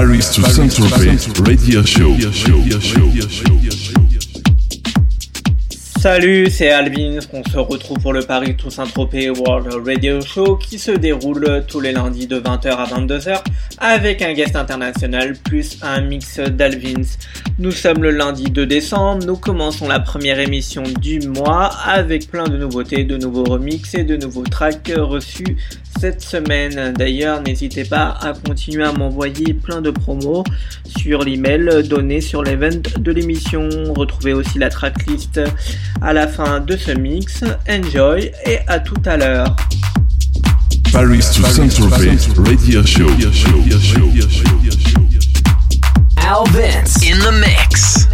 Paris to Saint-Tropez Radio Show. Salut, c'est Alvin. On se retrouve pour le Paris to Saint-Tropez World Radio Show qui se déroule tous les lundis de 20h à 22h avec un guest international plus un mix d'Alvins. Nous sommes le lundi 2 décembre, nous commençons la première émission du mois avec plein de nouveautés, de nouveaux remixes et de nouveaux tracks reçus cette semaine. D'ailleurs, n'hésitez pas à continuer à m'envoyer plein de promos sur l'email donné sur l'event de l'émission. Retrouvez aussi la tracklist à la fin de ce mix. Enjoy et à tout à l'heure. Paris to Saint-Tropez Radio Show. Al Vince in the mix.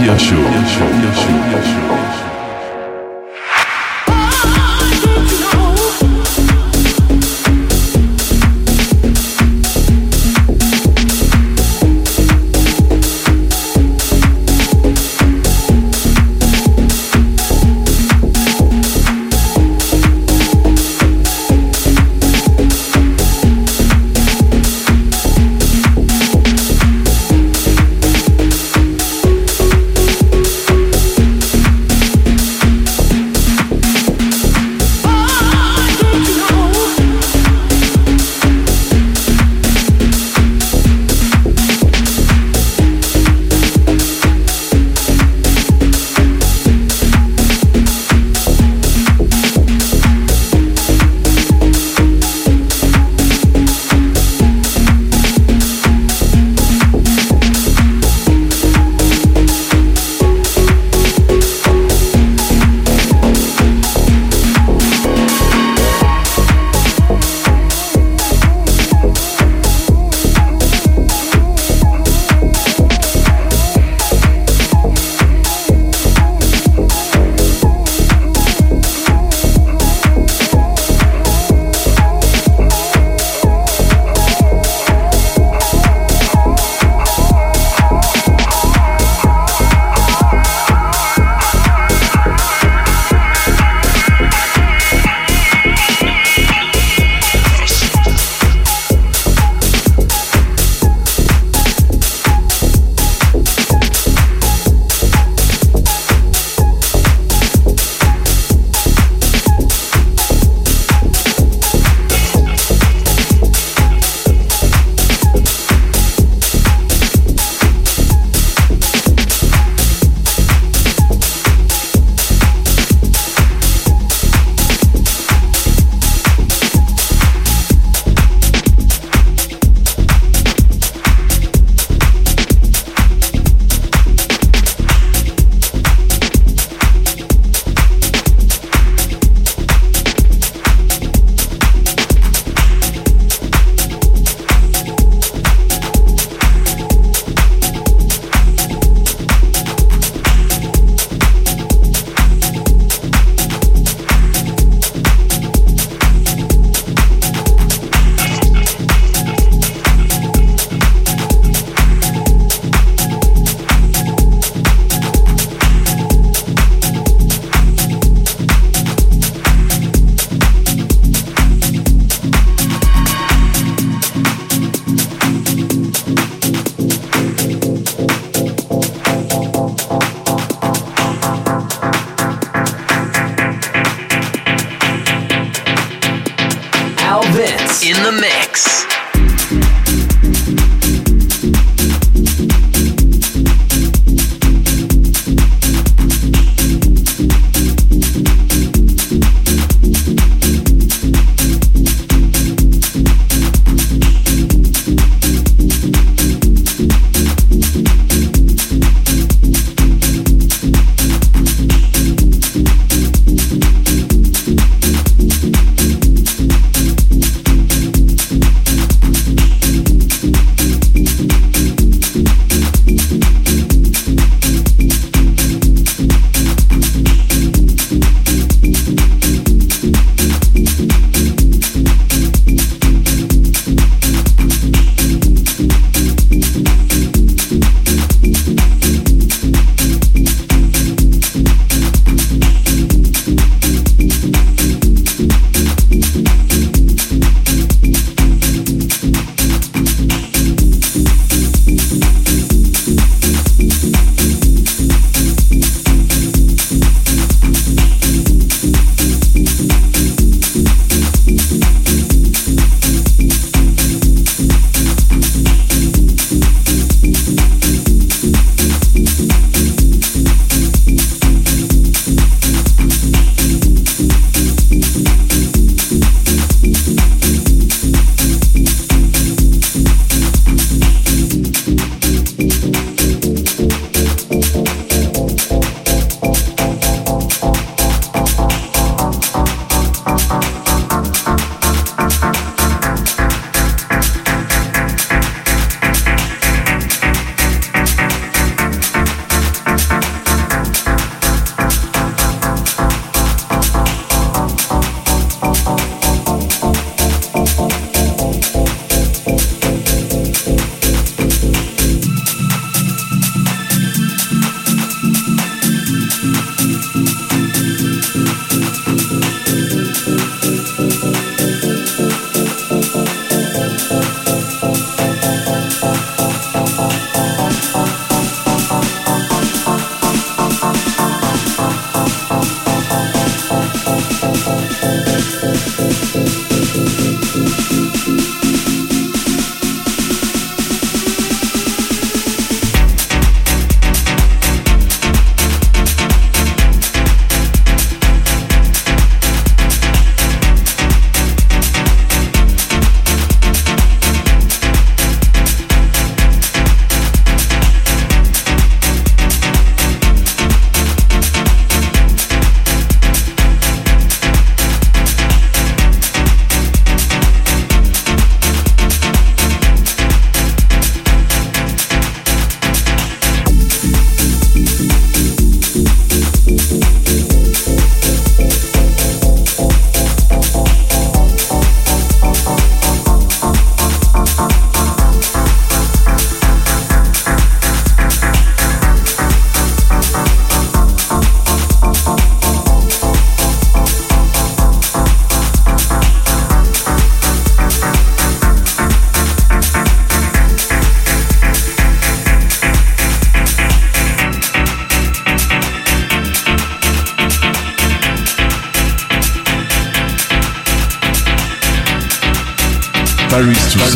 Saint-Tropez Radio Show.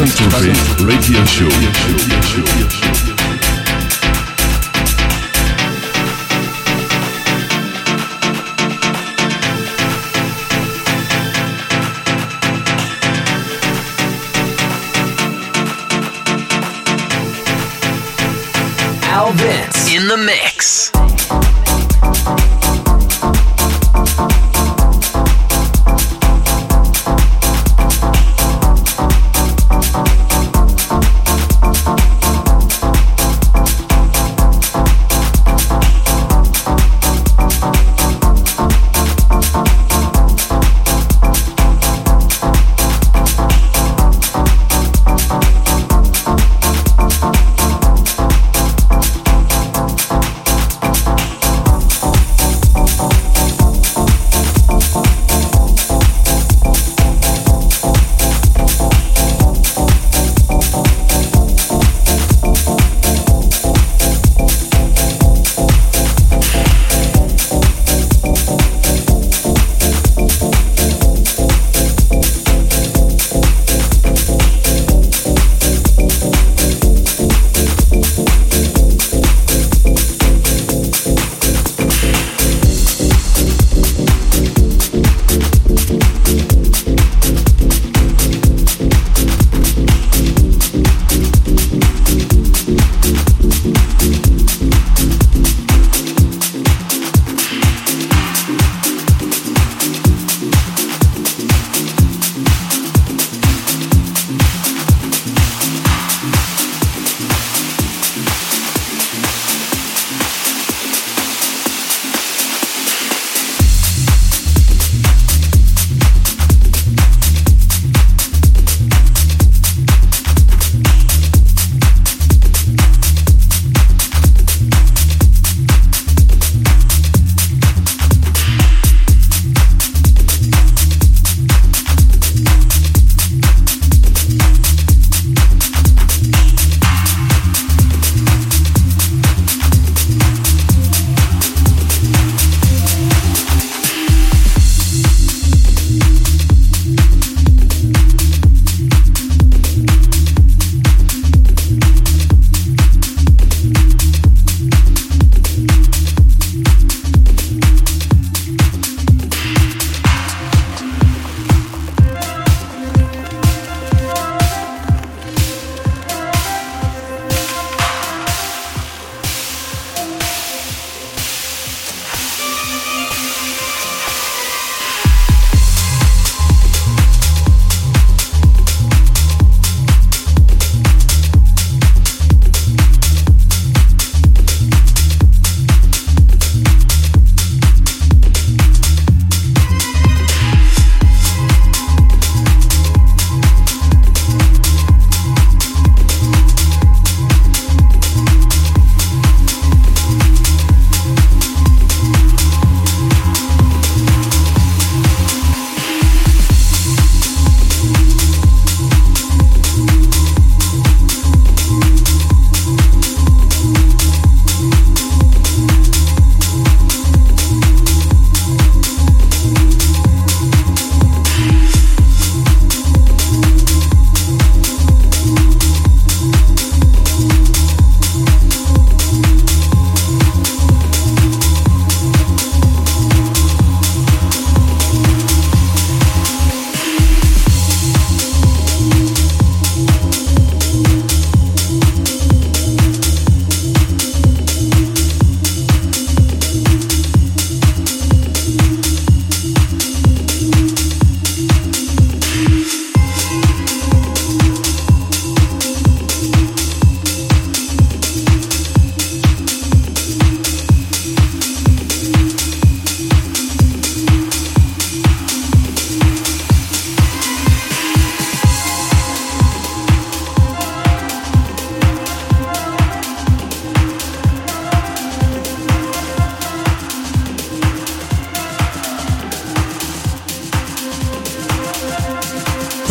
Paris to Saint-Tropez Radio Show.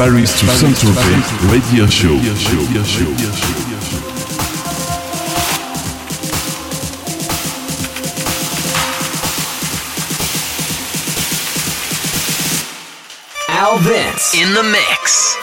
Paris to Saint-Tropez Radio Show. Al Vince. In the mix.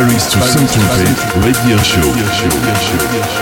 Paris to Saint-Tropez Radio Show.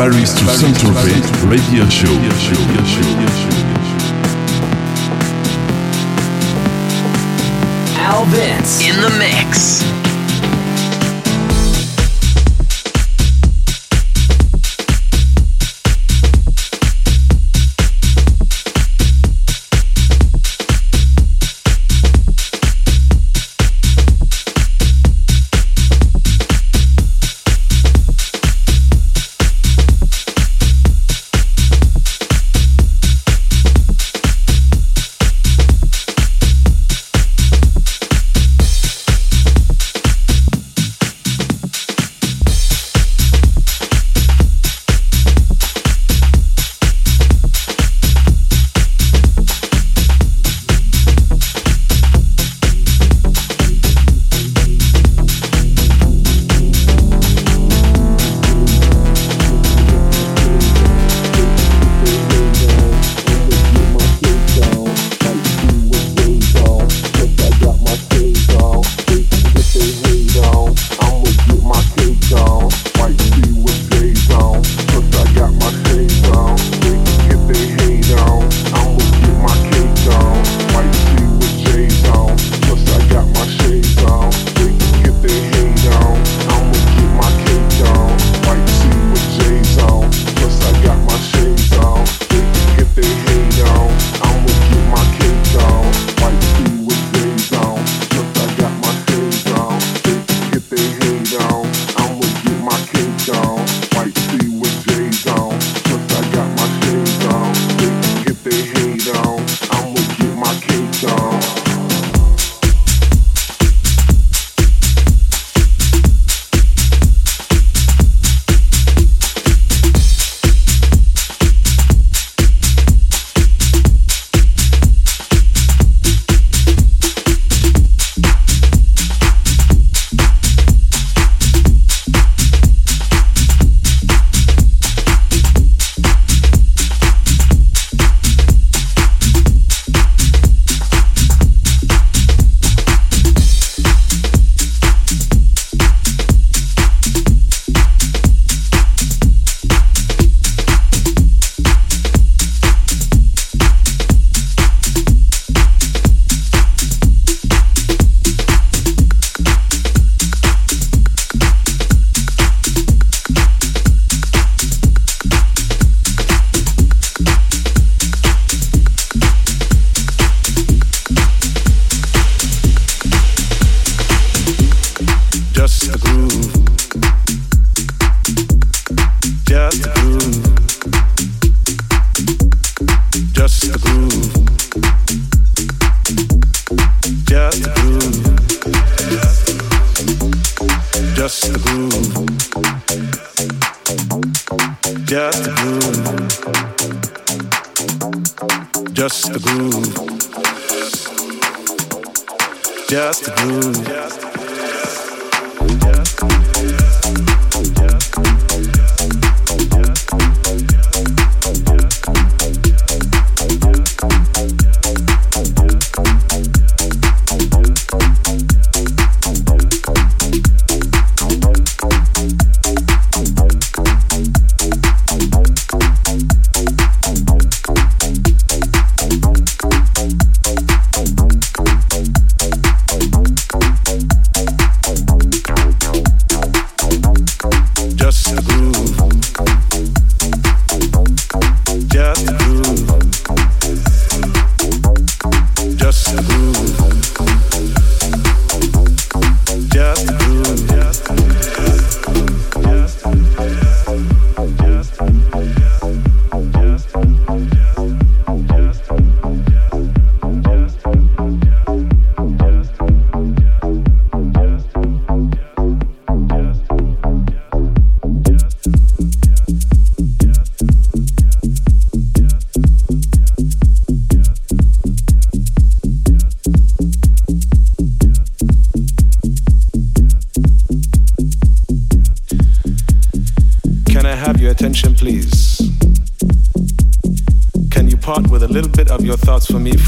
Paris to Saint-Tropez Radio Show. Al Vince in the mix.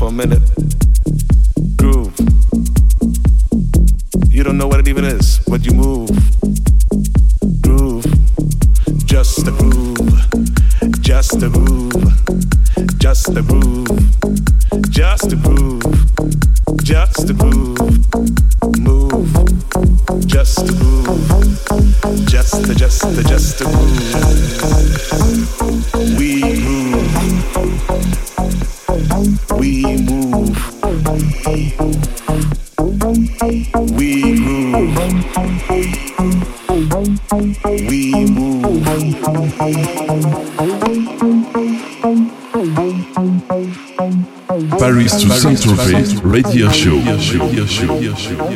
for a minute. Show. Al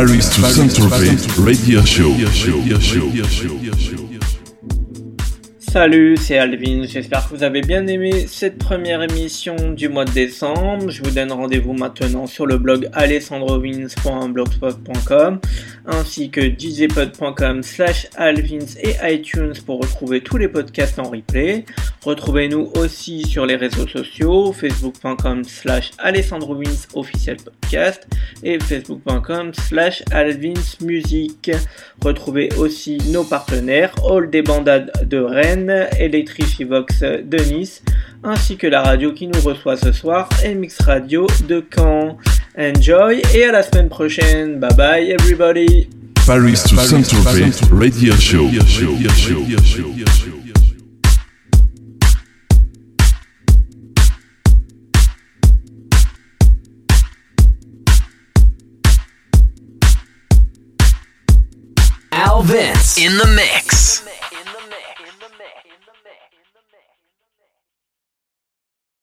Paris to Saint-Tropez Radio Show. Salut, c'est Alvin, j'espère que vous avez bien aimé cette première émission du mois de décembre. Je vous donne rendez-vous maintenant sur le blog alessandrovins.blogspot.com ainsi que djpod.com slash alvins et iTunes pour retrouver tous les podcasts en replay. Retrouvez-nous aussi sur les réseaux sociaux, facebook.com slash alessandrovins officiel podcast et facebook.com slash alvinsmusic. Retrouvez aussi nos partenaires All des Bandades de Rennes Electricivox de Nice, ainsi que la radio qui nous reçoit ce soir, MX Radio de Caen. Enjoy et à la semaine prochaine. Bye bye everybody. Paris to Saint-Tropez Radio Show. Al Vince in the mix.